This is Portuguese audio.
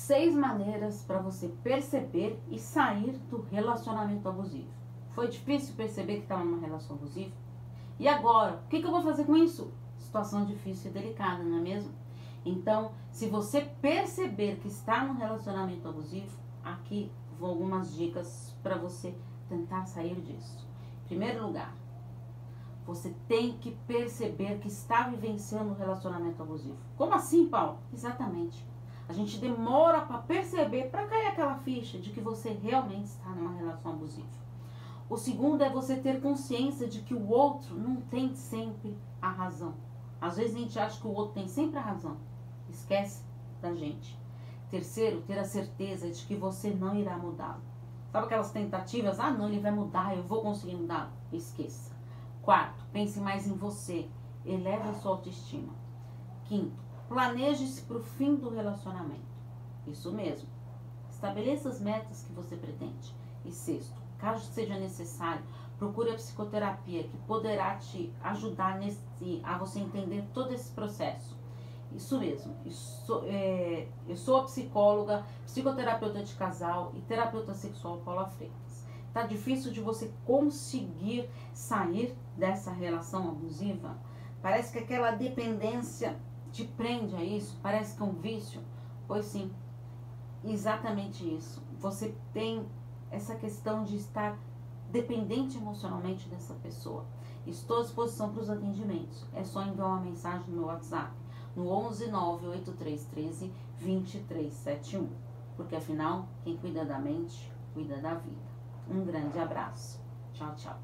seis maneiras para você perceber e sair do relacionamento abusivo. Foi difícil perceber que estava numa relação abusiva? E agora, o que, que eu vou fazer com isso? Situação difícil e delicada, não é mesmo? Então, se você perceber que está num relacionamento abusivo, aqui vão algumas dicas para você tentar sair disso. Em primeiro lugar, você tem que perceber que está vivenciando um relacionamento abusivo. Como assim, Paulo? Exatamente. A gente demora para perceber, para cair aquela ficha de que você realmente está numa relação abusiva. O segundo é você ter consciência de que o outro não tem sempre a razão. Às vezes a gente acha que o outro tem sempre a razão. Esquece da gente. Terceiro, ter a certeza de que você não irá mudá-lo. Sabe aquelas tentativas? Ah, não, ele vai mudar, eu vou conseguir mudar. Esqueça. Quarto, pense mais em você. Eleve a sua autoestima. Quinto, planeje-se para o fim do relacionamento. Isso mesmo. Estabeleça as metas que você pretende. E sexto, caso seja necessário, procure a psicoterapia que poderá te ajudar nesse, a você entender todo esse processo. Isso mesmo. Isso, é, eu sou a psicóloga, psicoterapeuta de casal e terapeuta sexual Paula Freitas. Tá difícil de você conseguir sair dessa relação abusiva? Parece que aquela dependência te prende a isso? Parece que é um vício? Pois sim, exatamente isso. Você tem essa questão de estar dependente emocionalmente dessa pessoa. Estou à disposição para os atendimentos. É só enviar uma mensagem no meu WhatsApp no 11 98313 2371. Porque afinal, quem cuida da mente, cuida da vida. Um grande abraço. Tchau, tchau.